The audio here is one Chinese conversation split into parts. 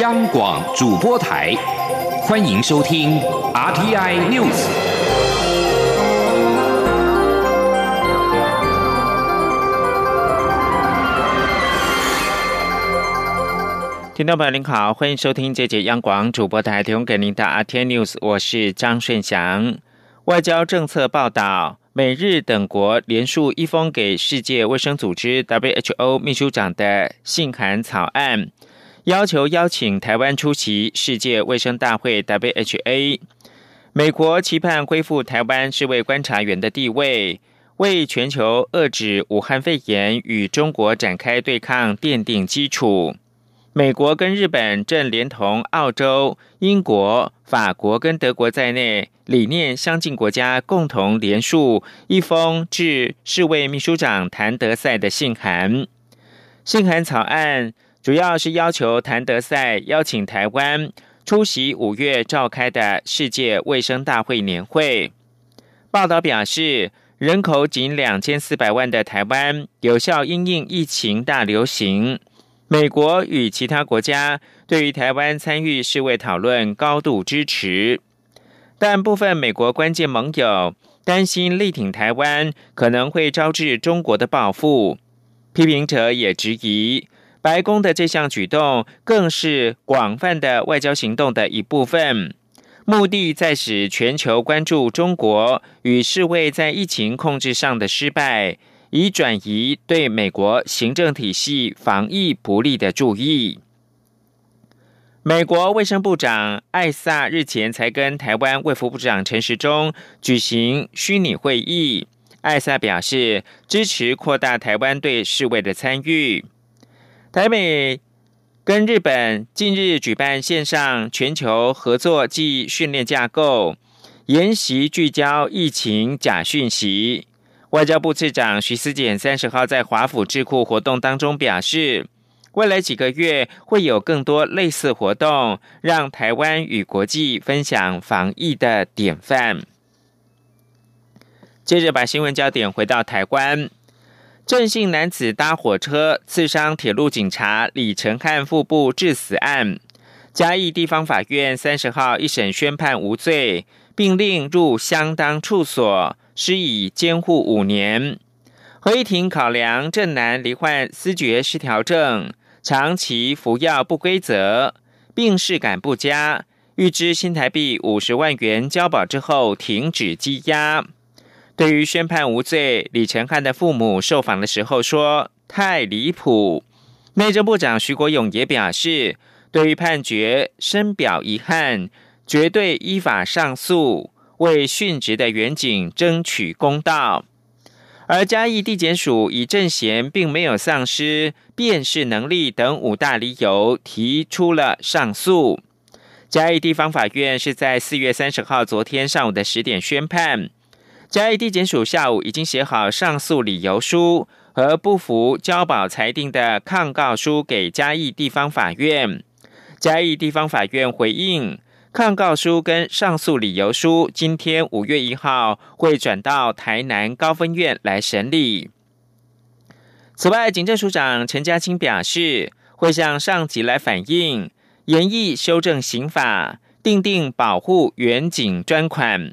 央广主播台，欢迎收听 RTI News。听众朋友您好，欢迎收听这节央广主播台提供给您的 RTI News，我是张顺祥。外交政策报道。美日等国连署一封给世界卫生组织 （WHO） 秘书长的信函草案，要求邀请台湾出席世界卫生大会 （WHA）。美国期盼恢复台湾世卫观察员的地位，为全球遏制武汉肺炎与中国展开对抗奠定基础。美国跟日本正连同澳洲、英国、法国跟德国在内理念相近国家共同联署一封致世卫秘书长谭德赛的信函。信函草案主要是要求谭德赛邀请台湾出席五月召开的世界卫生大会年会。报道表示，人口仅两千四百万的台湾，有效因应疫情大流行。美国与其他国家对于台湾参与世卫讨论高度支持，但部分美国关键盟友担心力挺台湾可能会招致中国的报复。批评者也质疑，白宫的这项举动更是广泛的外交行动的一部分，目的在使全球关注中国与世卫在疫情控制上的失败。以转移对美国行政体系防疫不利的注意。美国卫生部长艾萨日前才跟台湾卫福部长陈时中举行虚拟会议。艾萨表示支持扩大台湾对世卫的参与。台美跟日本近日举办线上全球合作暨训练架构研习，聚焦疫情假讯息。外交部次长徐思俭三十号在华府智库活动当中表示，未来几个月会有更多类似活动，让台湾与国际分享防疫的典范。接着把新闻焦点回到台湾，郑姓男子搭火车刺伤铁路警察李成汉腹部致死案，嘉义地方法院三十号一审宣判无罪，并令入相当处所。施以监护五年。合议庭考量郑男罹患思觉失调症，长期服药不规则，病视感不佳，预支新台币五十万元交保之后停止羁押。对于宣判无罪，李承汉的父母受访的时候说：“太离谱。”内政部长徐国勇也表示，对于判决深表遗憾，绝对依法上诉。为殉职的远警争取公道，而嘉义地检署以郑贤并没有丧失辨识能力等五大理由提出了上诉。嘉义地方法院是在四月三十号昨天上午的十点宣判，嘉义地检署下午已经写好上诉理由书和不服交保裁定的抗告书给嘉义地方法院，嘉义地方法院回应。抗告书跟上诉理由书，今天五月一号会转到台南高分院来审理。此外，警政署长陈家清表示，会向上级来反映，严议修正刑法，定定保护原警专款，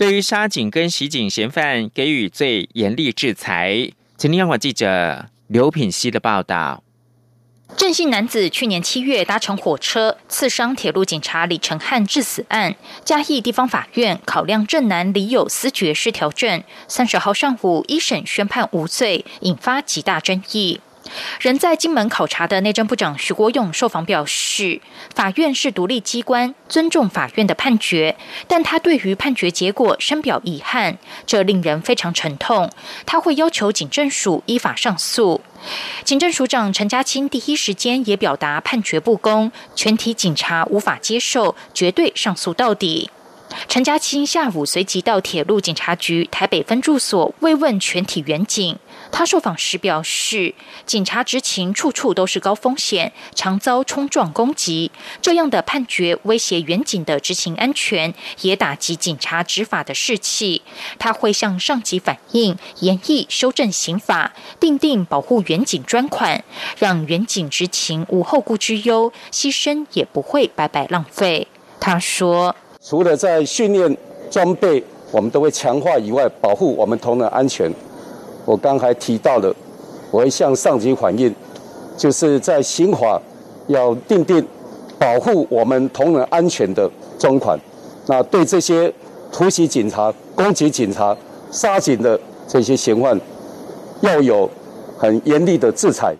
对于杀警跟袭警嫌犯给予最严厉制裁。请听央广记者刘品熙的报道。郑姓男子去年七月搭乘火车刺伤铁路警察李成汉致死案，嘉义地方法院考量郑男李有思觉失调症，三十号上午一审宣判无罪，引发极大争议。人在金门考察的内政部长徐国勇受访表示，法院是独立机关，尊重法院的判决，但他对于判决结果深表遗憾，这令人非常沉痛。他会要求警政署依法上诉。警政署长陈家清第一时间也表达判决不公，全体警察无法接受，绝对上诉到底。陈家清下午随即到铁路警察局台北分驻所慰问全体员警。他受访时表示，警察执勤处处都是高风险，常遭冲撞攻击。这样的判决威胁远警的执行安全，也打击警察执法的士气。他会向上级反映，严议修正刑法，定定保护远警专款，让远警执勤无后顾之忧，牺牲也不会白白浪费。他说：“除了在训练装备，我们都会强化以外，保护我们同仁安全。”我刚才提到了，我会向上级反映，就是在刑法要定定保护我们同仁安全的专款。那对这些突袭警察、攻击警察、杀警的这些嫌犯，要有很严厉的制裁。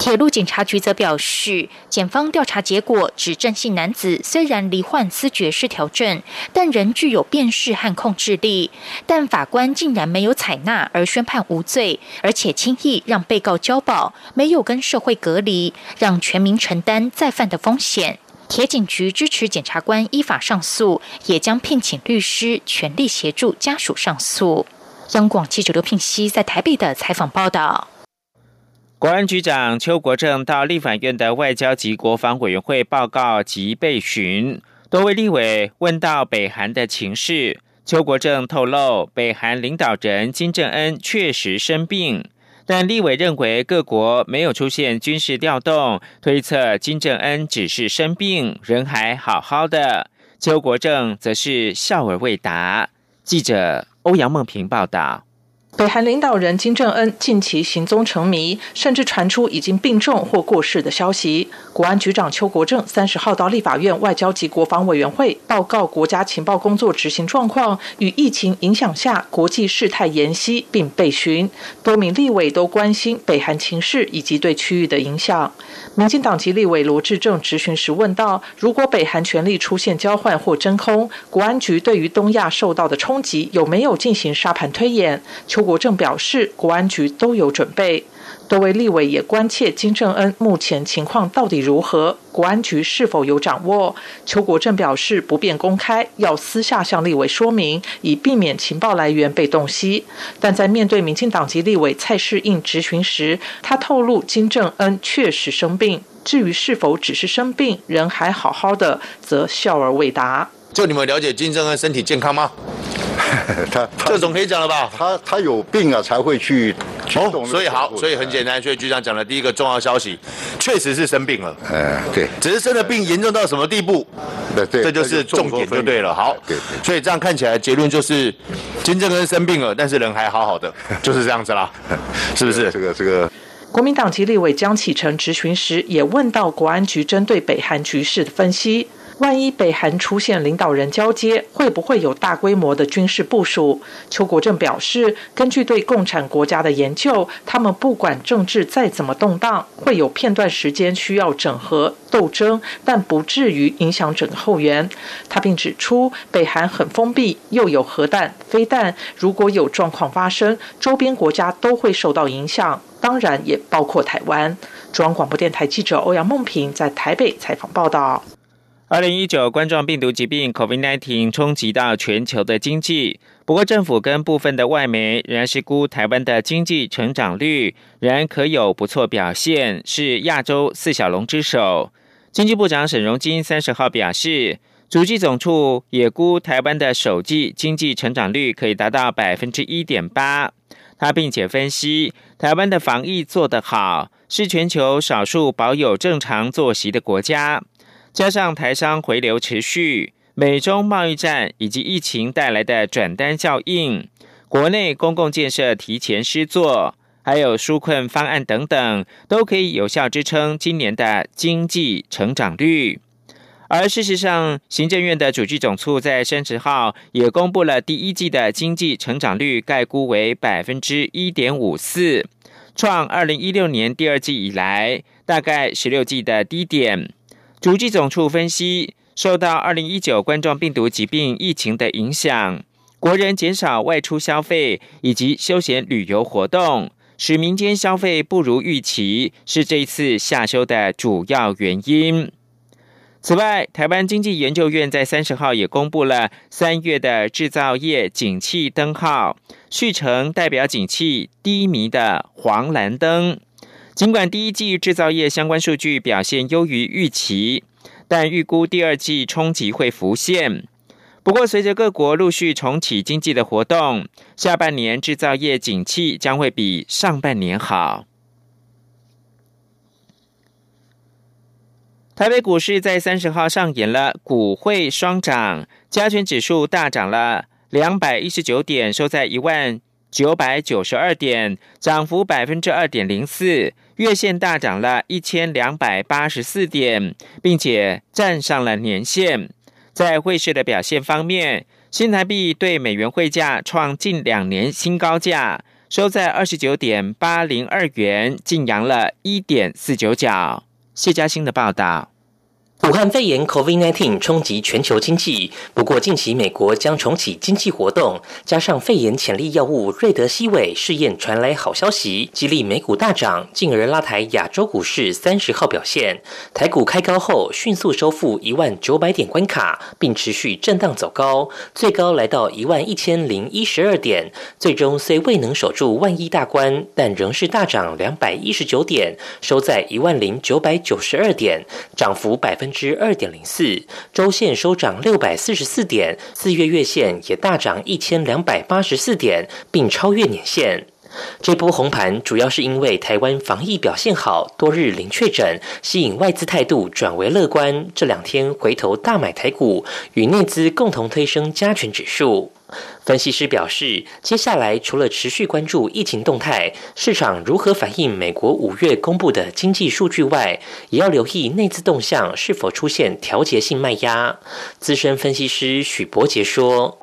铁路警察局则表示，检方调查结果指郑姓男子虽然罹患思觉失调症，但仍具有辨识和控制力。但法官竟然没有采纳而宣判无罪，而且轻易让被告交保，没有跟社会隔离，让全民承担再犯的风险。铁警局支持检察官依法上诉，也将聘请律师全力协助家属上诉。央广记者刘聘熙在台北的采访报道。国安局长邱国正到立法院的外交及国防委员会报告及备询，多位立委问到北韩的情势。邱国正透露，北韩领导人金正恩确实生病，但立委认为各国没有出现军事调动，推测金正恩只是生病，人还好好的。邱国正则是笑而未答。记者欧阳梦平报道。北韩领导人金正恩近期行踪成谜，甚至传出已经病重或过世的消息。国安局长邱国正三十号到立法院外交及国防委员会报告国家情报工作执行状况与疫情影响下国际事态研析，并被询。多名立委都关心北韩情势以及对区域的影响。民进党籍立委罗志正质询时问道：“如果北韩权力出现交换或真空，国安局对于东亚受到的冲击有没有进行沙盘推演？”邱邱国正表示，国安局都有准备。多位立委也关切金正恩目前情况到底如何，国安局是否有掌握？邱国正表示不便公开，要私下向立委说明，以避免情报来源被洞悉。但在面对民进党籍立委蔡世应质询时，他透露金正恩确实生病，至于是否只是生病，人还好好的，则笑而未答。就你们了解金正恩身体健康吗？他这总可以讲了吧？他他有病啊，才会去哦。所以好，所以很简单。所以局长讲的第一个重要消息，确实是生病了。哎，对，只是生的病严重到什么地步？对对，这就是重点就对了。好，对。所以这样看起来结论就是，金正恩生病了，但是人还好好的，就是这样子啦，是不是？这个这个。国民党籍立委江启臣质询时，也问到国安局针对北韩局势的分析。万一北韩出现领导人交接，会不会有大规模的军事部署？邱国正表示，根据对共产国家的研究，他们不管政治再怎么动荡，会有片段时间需要整合斗争，但不至于影响整个后援。他并指出，北韩很封闭，又有核弹、飞弹，如果有状况发生，周边国家都会受到影响，当然也包括台湾。中央广播电台记者欧阳梦平在台北采访报道。二零一九冠状病毒疾病 （COVID-19） 冲击到全球的经济，不过政府跟部分的外媒仍然是估台湾的经济成长率仍可有不错表现，是亚洲四小龙之首。经济部长沈荣金三十号表示，主计总处也估台湾的首季经济成长率可以达到百分之一点八。他并且分析，台湾的防疫做得好，是全球少数保有正常作息的国家。加上台商回流持续，美中贸易战以及疫情带来的转单效应，国内公共建设提前施作，还有纾困方案等等，都可以有效支撑今年的经济成长率。而事实上，行政院的主计总处在三十号也公布了第一季的经济成长率，概估为百分之一点五四，创二零一六年第二季以来大概十六季的低点。足迹总处分析，受到二零一九冠状病毒疾病疫情的影响，国人减少外出消费以及休闲旅游活动，使民间消费不如预期，是这一次下修的主要原因。此外，台湾经济研究院在三十号也公布了三月的制造业景气灯号，续成代表景气低迷的黄蓝灯。尽管第一季制造业相关数据表现优于预期，但预估第二季冲击会浮现。不过，随着各国陆续重启经济的活动，下半年制造业景气将会比上半年好。台北股市在三十号上演了股汇双涨，加权指数大涨了两百一十九点，收在一万九百九十二点，涨幅百分之二点零四。月线大涨了一千两百八十四点，并且站上了年线。在汇市的表现方面，新台币对美元汇价创近两年新高价，收在二十九点八零二元，净扬了一点四九角。谢嘉欣的报道。武汉肺炎 （COVID-19） 冲击全球经济，不过近期美国将重启经济活动，加上肺炎潜力药物瑞德西韦试验传来好消息，激励美股大涨，进而拉抬亚洲股市三十号表现。台股开高后迅速收复一万九百点关卡，并持续震荡走高，最高来到一万一千零一十二点，最终虽未能守住万亿大关，但仍是大涨两百一十九点，收在一万零九百九十二点，涨幅百分。之二点零四，周线收涨六百四十四点，四月月线也大涨一千两百八十四点，并超越年线。这波红盘主要是因为台湾防疫表现好，多日零确诊，吸引外资态度转为乐观。这两天回头大买台股，与内资共同推升加权指数。分析师表示，接下来除了持续关注疫情动态，市场如何反映美国五月公布的经济数据外，也要留意内资动向是否出现调节性卖压。资深分析师许博杰说：“，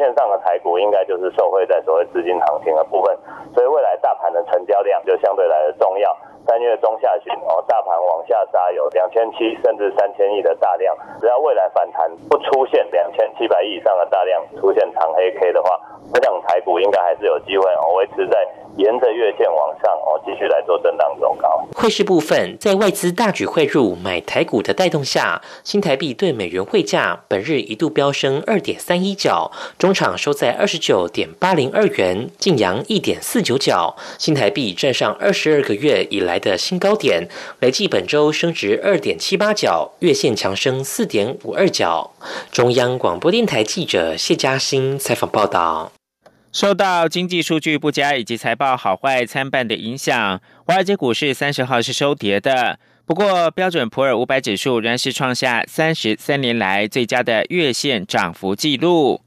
线上的台股应该就是受惠在所谓资金行情的部分，所以未来大盘的成交量就相对来的重要。”三月中下旬哦，大盘往下杀有两千七甚至三千亿的大量，只要未来反弹不出现两千七百亿以上的大量出现长黑 K 的话，我想台股应该还是有机会哦维持在。沿着月线往上哦，继续来做震荡走高。汇市部分，在外资大举汇入买台股的带动下，新台币对美元汇价本日一度飙升二点三一角，中中场收在二十九点八零二元，净扬一点四九角。新台币站上二十二个月以来的新高点，累计本周升值二点七八角，月线强升四点五二角。中央广播电台记者谢嘉欣采访报道。受到经济数据不佳以及财报好坏参半的影响，华尔街股市三十号是收跌的。不过，标准普尔五百指数仍是创下三十三年来最佳的月线涨幅纪录。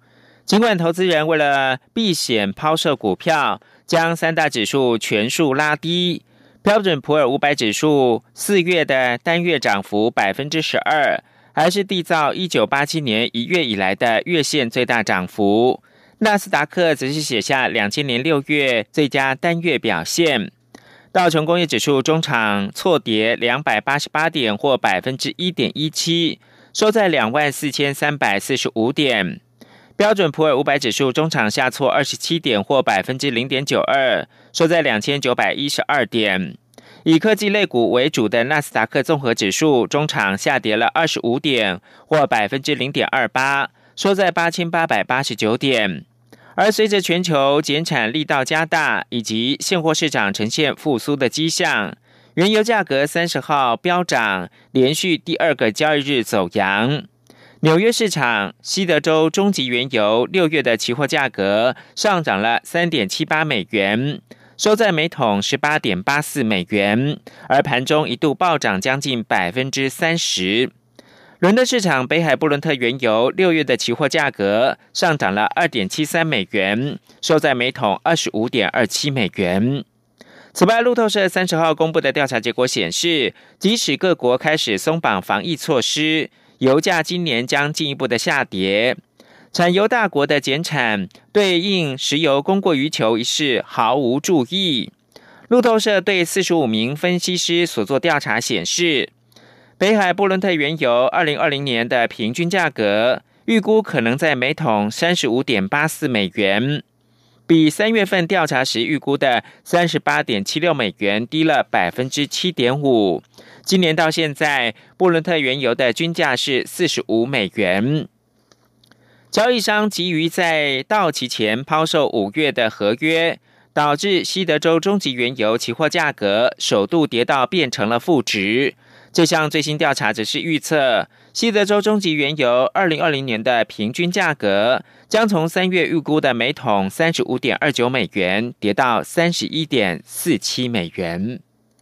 尽管投资人为了避险抛售股票，将三大指数全数拉低，标准普尔五百指数四月的单月涨幅百分之十二，还是缔造一九八七年一月以来的月线最大涨幅。纳斯达克则是写下两千年六月最佳单月表现。道琼工业指数中场错跌两百八十八点，或百分之一点一七，收在两万四千三百四十五点。标准普尔五百指数中场下挫二十七点，或百分之零点九二，收在两千九百一十二点。以科技类股为主的纳斯达克综合指数中场下跌了二十五点，或百分之零点二八，收在八千八百八十九点。而随着全球减产力道加大，以及现货市场呈现复苏的迹象，原油价格三十号飙涨，连续第二个交易日走阳。纽约市场西德州中级原油六月的期货价格上涨了三点七八美元，收在每桶十八点八四美元，而盘中一度暴涨将近百分之三十。伦敦市场北海布伦特原油六月的期货价格上涨了二点七三美元，收在每桶二十五点二七美元。此外，路透社三十号公布的调查结果显示，即使各国开始松绑防疫措施，油价今年将进一步的下跌。产油大国的减产对应石油供过于求一事毫无注意。路透社对四十五名分析师所做调查显示。北海布伦特原油二零二零年的平均价格预估可能在每桶三十五点八四美元，比三月份调查时预估的三十八点七六美元低了百分之七点五，今年到现在，布伦特原油的均价是四十五美元。交易商急于在到期前抛售五月的合约，导致西德州中级原油期货价格首度跌到变成了负值。这项最新调查只是预测，西德州中级原油二零二零年的平均价格将从三月预估的每桶三十五点二九美元，跌到三十一点四七美元。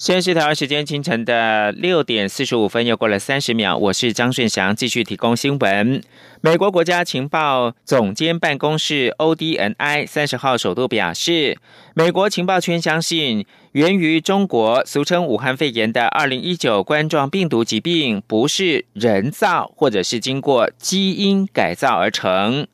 现在是台湾时间清晨的六点四十五分，又过了三十秒。我是张顺祥，继续提供新闻。美国国家情报总监办公室 （ODNI） 三十号首度表示，美国情报圈相信，源于中国俗称武汉肺炎的二零一九冠状病毒疾病不是人造，或者是经过基因改造而成。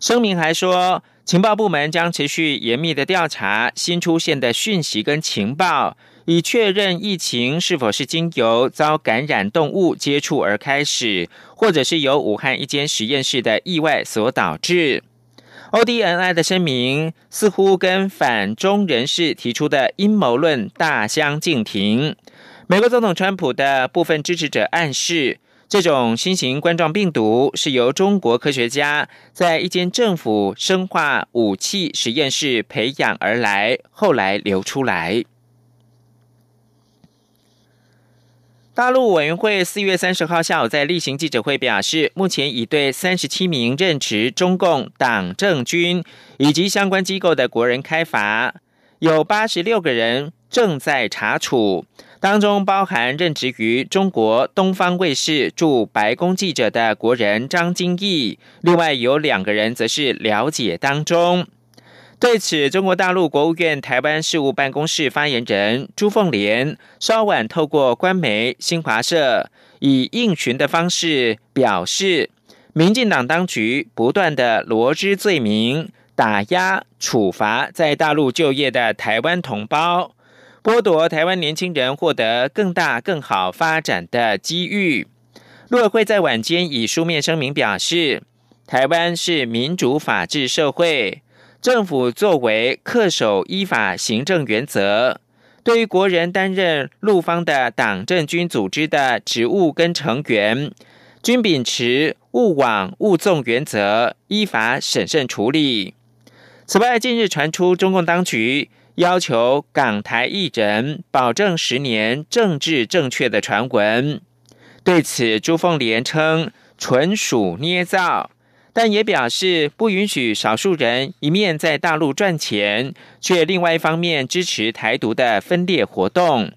声明还说，情报部门将持续严密的调查新出现的讯息跟情报。以确认疫情是否是经由遭感染动物接触而开始，或者是由武汉一间实验室的意外所导致。ODNI 的声明似乎跟反中人士提出的阴谋论大相径庭。美国总统川普的部分支持者暗示，这种新型冠状病毒是由中国科学家在一间政府生化武器实验室培养而来，后来流出来。大陆委员会四月三十号下午在例行记者会表示，目前已对三十七名任职中共党政军以及相关机构的国人开罚，有八十六个人正在查处，当中包含任职于中国东方卫视驻白宫记者的国人张金义，另外有两个人则是了解当中。对此，中国大陆国务院台湾事务办公室发言人朱凤莲稍晚透过官媒新华社以应询的方式表示，民进党当局不断的罗织罪名，打压处罚在大陆就业的台湾同胞，剥夺台湾年轻人获得更大更好发展的机遇。陆委会在晚间以书面声明表示，台湾是民主法治社会。政府作为恪守依法行政原则，对于国人担任陆方的党政军组织的职务跟成员，均秉持勿往勿纵原则，依法审慎处理。此外，近日传出中共当局要求港台艺人保证十年政治正确的传闻，对此朱凤莲称纯属捏造。但也表示不允许少数人一面在大陆赚钱，却另外一方面支持台独的分裂活动。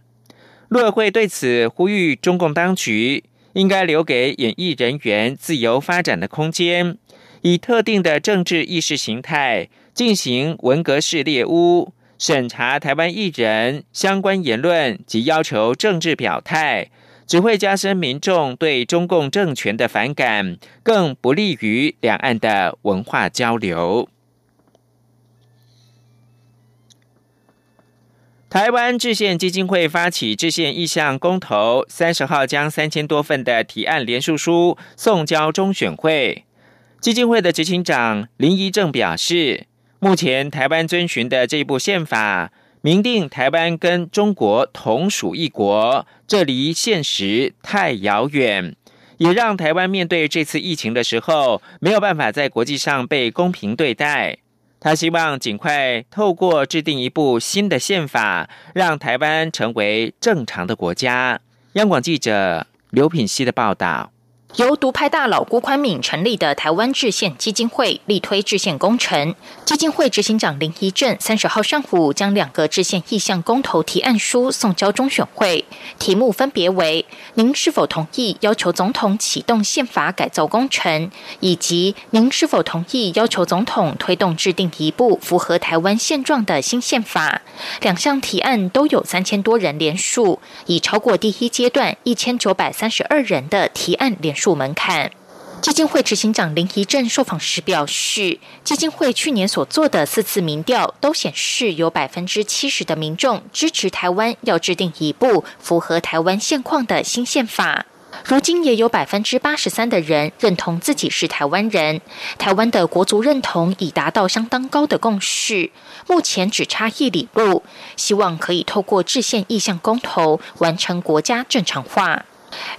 陆委会对此呼吁中共当局应该留给演艺人员自由发展的空间，以特定的政治意识形态进行文革式猎污，审查台湾艺人相关言论及要求政治表态。只会加深民众对中共政权的反感，更不利于两岸的文化交流。台湾制宪基金会发起制宪意向公投，三十号将三千多份的提案联署书送交中选会。基金会的执行长林怡正表示，目前台湾遵循的这部宪法。明定台湾跟中国同属一国，这离现实太遥远，也让台湾面对这次疫情的时候没有办法在国际上被公平对待。他希望尽快透过制定一部新的宪法，让台湾成为正常的国家。央广记者刘品希的报道。由独派大佬郭宽敏成立的台湾制宪基金会力推制宪工程。基金会执行长林怡正三十号上午将两个制宪意向公投提案书送交中选会，题目分别为“您是否同意要求总统启动宪法改造工程”以及“您是否同意要求总统推动制定一部符合台湾现状的新宪法”。两项提案都有三千多人联署，已超过第一阶段一千九百三十二人的提案联数。门槛。基金会执行长林怡正受访时表示，基金会去年所做的四次民调都显示，有百分之七十的民众支持台湾要制定一部符合台湾现况的新宪法。如今也有百分之八十三的人认同自己是台湾人，台湾的国族认同已达到相当高的共识。目前只差一里路，希望可以透过制宪意向公投完成国家正常化。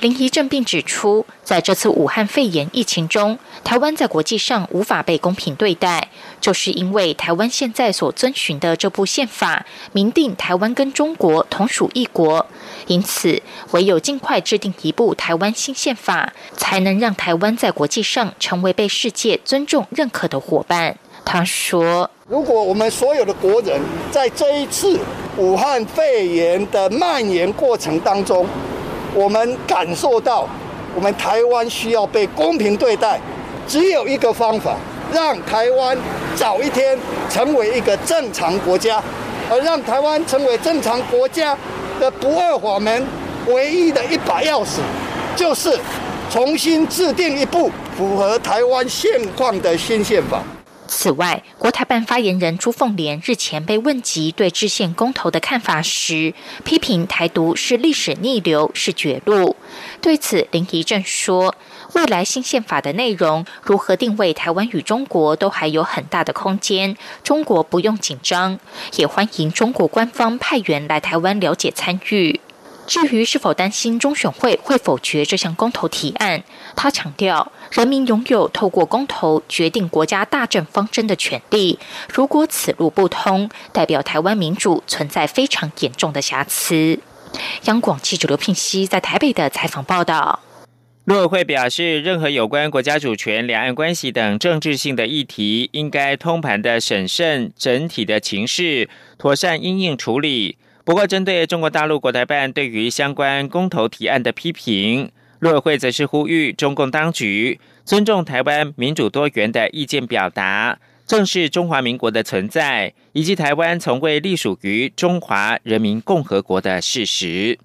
林怡正并指出，在这次武汉肺炎疫情中，台湾在国际上无法被公平对待，就是因为台湾现在所遵循的这部宪法明定台湾跟中国同属一国，因此唯有尽快制定一部台湾新宪法，才能让台湾在国际上成为被世界尊重认可的伙伴。他说：“如果我们所有的国人在这一次武汉肺炎的蔓延过程当中，我们感受到，我们台湾需要被公平对待，只有一个方法，让台湾早一天成为一个正常国家，而让台湾成为正常国家的不二法门，唯一的一把钥匙，就是重新制定一部符合台湾现况的新宪法。此外，国台办发言人朱凤莲日前被问及对制宪公投的看法时，批评台独是历史逆流，是绝路。对此，林怡正说：“未来新宪法的内容如何定位台湾与中国，都还有很大的空间。中国不用紧张，也欢迎中国官方派员来台湾了解参与。”至于是否担心中选会会否决这项公投提案，他强调，人民拥有透过公投决定国家大政方针的权利。如果此路不通，代表台湾民主存在非常严重的瑕疵。央广记者刘聘熙在台北的采访报道。陆委会表示，任何有关国家主权、两岸关系等政治性的议题，应该通盘的审慎整体的情势，妥善应应处理。不过，针对中国大陆国台办对于相关公投提案的批评，陆委会则是呼吁中共当局尊重台湾民主多元的意见表达，正视中华民国的存在，以及台湾从未隶属于中华人民共和国的事实。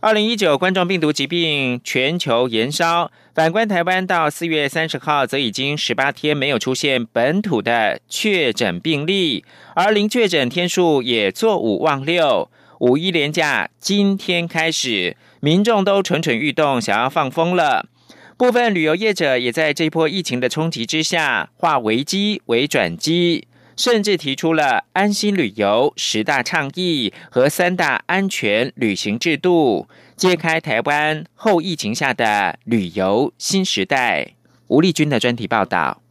二零一九冠状病毒疾病全球延烧，反观台湾，到四月三十号则已经十八天没有出现本土的确诊病例，而零确诊天数也坐五望六。五一连假今天开始，民众都蠢蠢欲动，想要放风了。部分旅游业者也在这波疫情的冲击之下，化危机为转机。甚至提出了安心旅游十大倡议和三大安全旅行制度，揭开台湾后疫情下的旅游新时代。吴丽君的专题报道。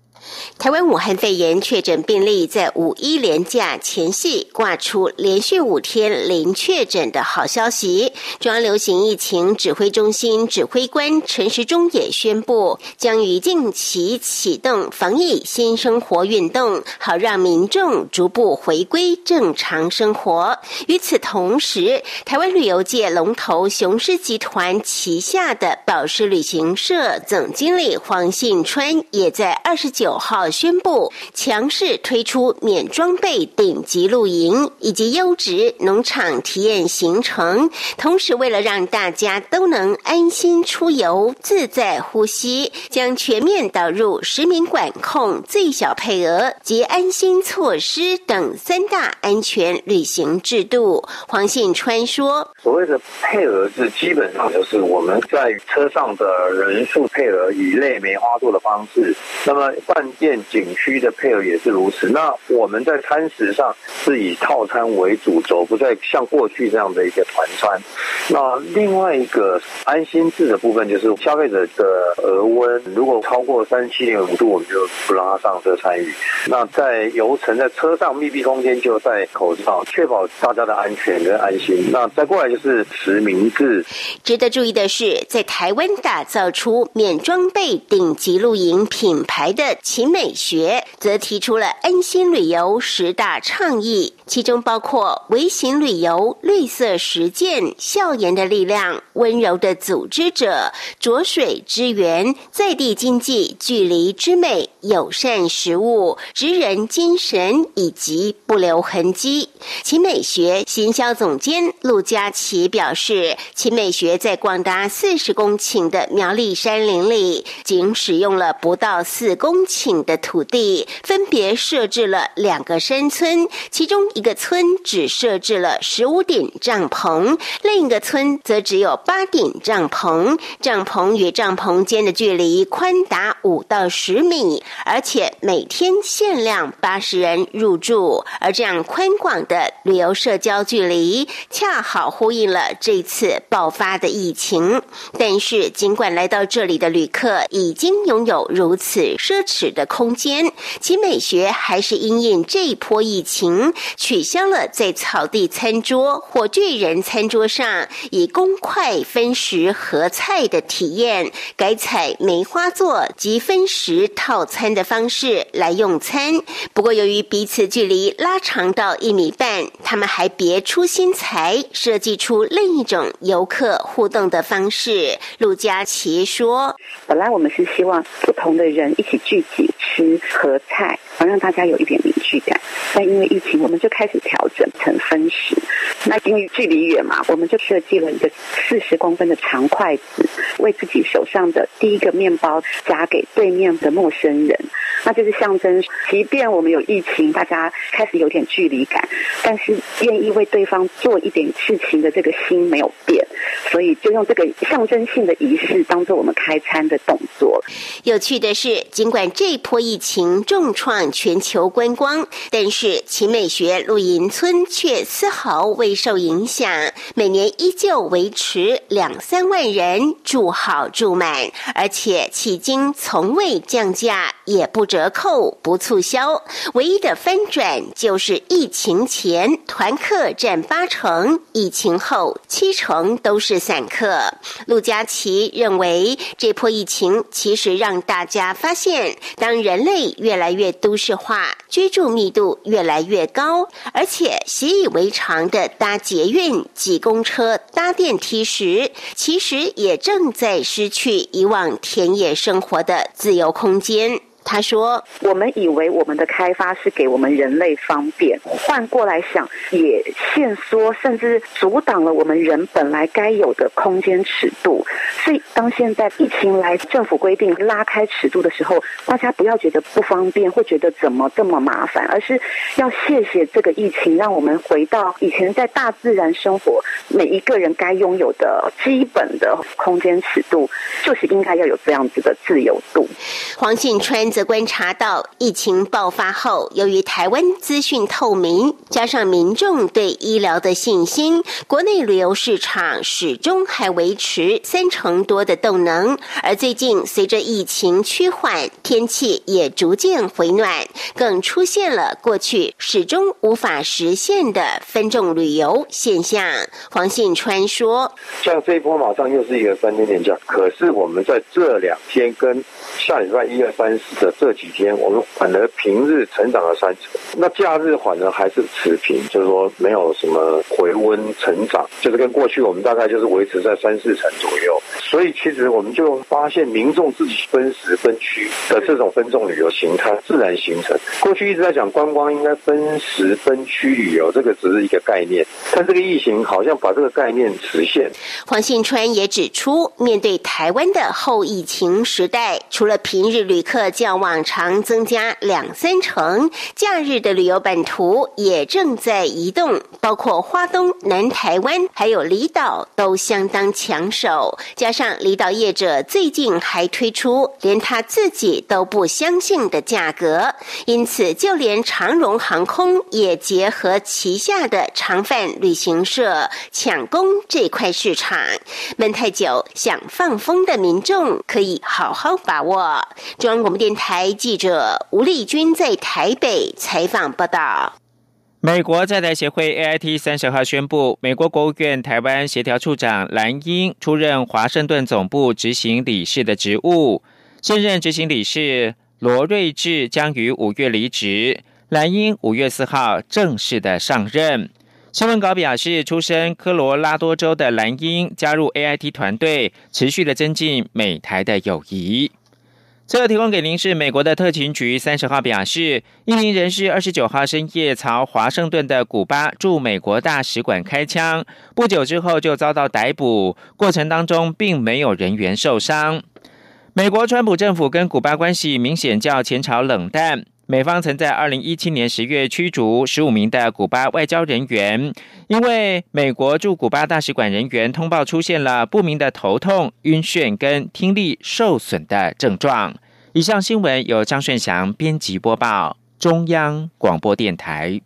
台湾武汉肺炎确诊病例在五一连假前夕挂出连续五天零确诊的好消息。中央流行疫情指挥中心指挥官陈时中也宣布，将于近期启动防疫新生活运动，好让民众逐步回归正常生活。与此同时，台湾旅游界龙头雄狮集团旗下的宝石旅行社总经理黄信川也在二十九。号宣布强势推出免装备顶级露营以及优质农场体验行程，同时为了让大家都能安心出游、自在呼吸，将全面导入实名管控、最小配额及安心措施等三大安全旅行制度。黄信川说：“所谓的配额是基本上就是我们在车上的人数配额以类梅花座的方式，那么。”店景区的配合也是如此。那我们在餐食上是以套餐为主轴，不再像过去这样的一个团餐。那另外一个安心制的部分，就是消费者的额温如果超过三十七点五度，我们就不让他上车参与。那在游程在车上密闭空间就戴口罩，确保大家的安全跟安心。那再过来就是实名制。值得注意的是，在台湾打造出免装备顶级露营品牌的秦美学，则提出了安心旅游十大倡议，其中包括微型旅游、绿色实践、校园的力量、温柔的组织者、浊水之源、在地经济、距离之美、友善食物、职人精神以及不留痕迹。秦美学行销总监陆佳琪表示，秦美学在广达四十公顷的苗栗山林里，仅使用了不到四公顷的土地，分别设置了两个山村，其中一个村只设置了十五顶帐篷，另一个村则只有八顶帐篷，帐篷与帐篷间的距离宽达五到十米，而且每天限量八十人入住，而这样宽广的旅游社交距离，恰好呼应了这次爆发的疫情。但是，尽管来到这里的旅客已经拥有如此奢侈的空间，其美学还是因应这一波疫情，取消了在草地餐桌或巨人餐桌上以公筷分食合菜的体验，改采梅花座及分食套餐的方式来用餐。不过，由于彼此距离拉长到一米半，他们还别出心裁，设计出另一种游客互动的方式。陆佳琪说：“本来我们是希望不同的人一起聚集吃合菜，好让大家有一点凝聚感。但因为疫情，我们就开始调整成分食。那因为距离远嘛，我们就设计了一个四十公分的长筷子，为自己手上的第一个面包夹给对面的陌生人。那就是象征，即便我们有疫情，大家开始有点距离感，但是愿意为对方做一点事情的这个心没有变。所以就用这个象征性的仪式当做我们开餐的动作。有趣的是，尽管这波疫情重创全球观光，但是秦美学露营村却丝毫未受影响，每年依旧维持两三万人住好住满，而且迄今从未降价，也不折扣、不促销。唯一的翻转就是疫情前团客占八成，疫情后七成都是散客。陆佳琪认为，这波疫情其实让大家发现，当人类越来越都市化，居住密度越来越高，而且习以为常的搭捷运、挤公车、搭电梯时，其实也正在失去以往田野生活的自由空间。他说：“我们以为我们的开发是给我们人类方便，换过来想，也限缩甚至阻挡了我们人本来该有的空间尺度。所以，当现在疫情来，政府规定拉开尺度的时候，大家不要觉得不方便，或觉得怎么这么麻烦，而是要谢谢这个疫情，让我们回到以前在大自然生活，每一个人该拥有的基本的空间尺度，就是应该要有这样子的自由度。”黄信川。则观察到，疫情爆发后，由于台湾资讯透明，加上民众对医疗的信心，国内旅游市场始终还维持三成多的动能。而最近随着疫情趋缓，天气也逐渐回暖，更出现了过去始终无法实现的分众旅游现象。黄信川说：“像这一波马上又是一个三天连假，可是我们在这两天跟下礼拜一二三四”这几天我们反而平日成长了三成，那假日反而还是持平，就是说没有什么回温成长，就是跟过去我们大概就是维持在三四成左右。所以其实我们就发现民众自己分时分区的这种分众旅游形态自然形成。过去一直在讲观光应该分时分区旅游，这个只是一个概念，但这个疫情好像把这个概念实现。黄信川也指出，面对台湾的后疫情时代，除了平日旅客将往常增加两三成，假日的旅游版图也正在移动，包括花东、南台湾还有离岛都相当抢手。加上离岛业者最近还推出连他自己都不相信的价格，因此就连长荣航空也结合旗下的长泛旅行社抢攻这块市场。闷太久想放风的民众可以好好把握。中央广播电台记者吴丽君在台北采访报道。美国在台协会 AIT 三十号宣布，美国国务院台湾协调处长蓝英出任华盛顿总部执行理事的职务，现任执行理事罗瑞智将于五月离职，蓝英五月四号正式的上任。新闻稿表示，出身科罗拉多州的蓝英加入 AIT 团队，持续的增进美台的友谊。最后提供给您是美国的特勤局三十号表示，一名人士二十九号深夜朝华盛顿的古巴驻美国大使馆开枪，不久之后就遭到逮捕，过程当中并没有人员受伤。美国川普政府跟古巴关系明显较前朝冷淡。美方曾在二零一七年十月驱逐十五名的古巴外交人员，因为美国驻古巴大使馆人员通报出现了不明的头痛、晕眩跟听力受损的症状。以上新闻由张顺祥编辑播报，中央广播电台。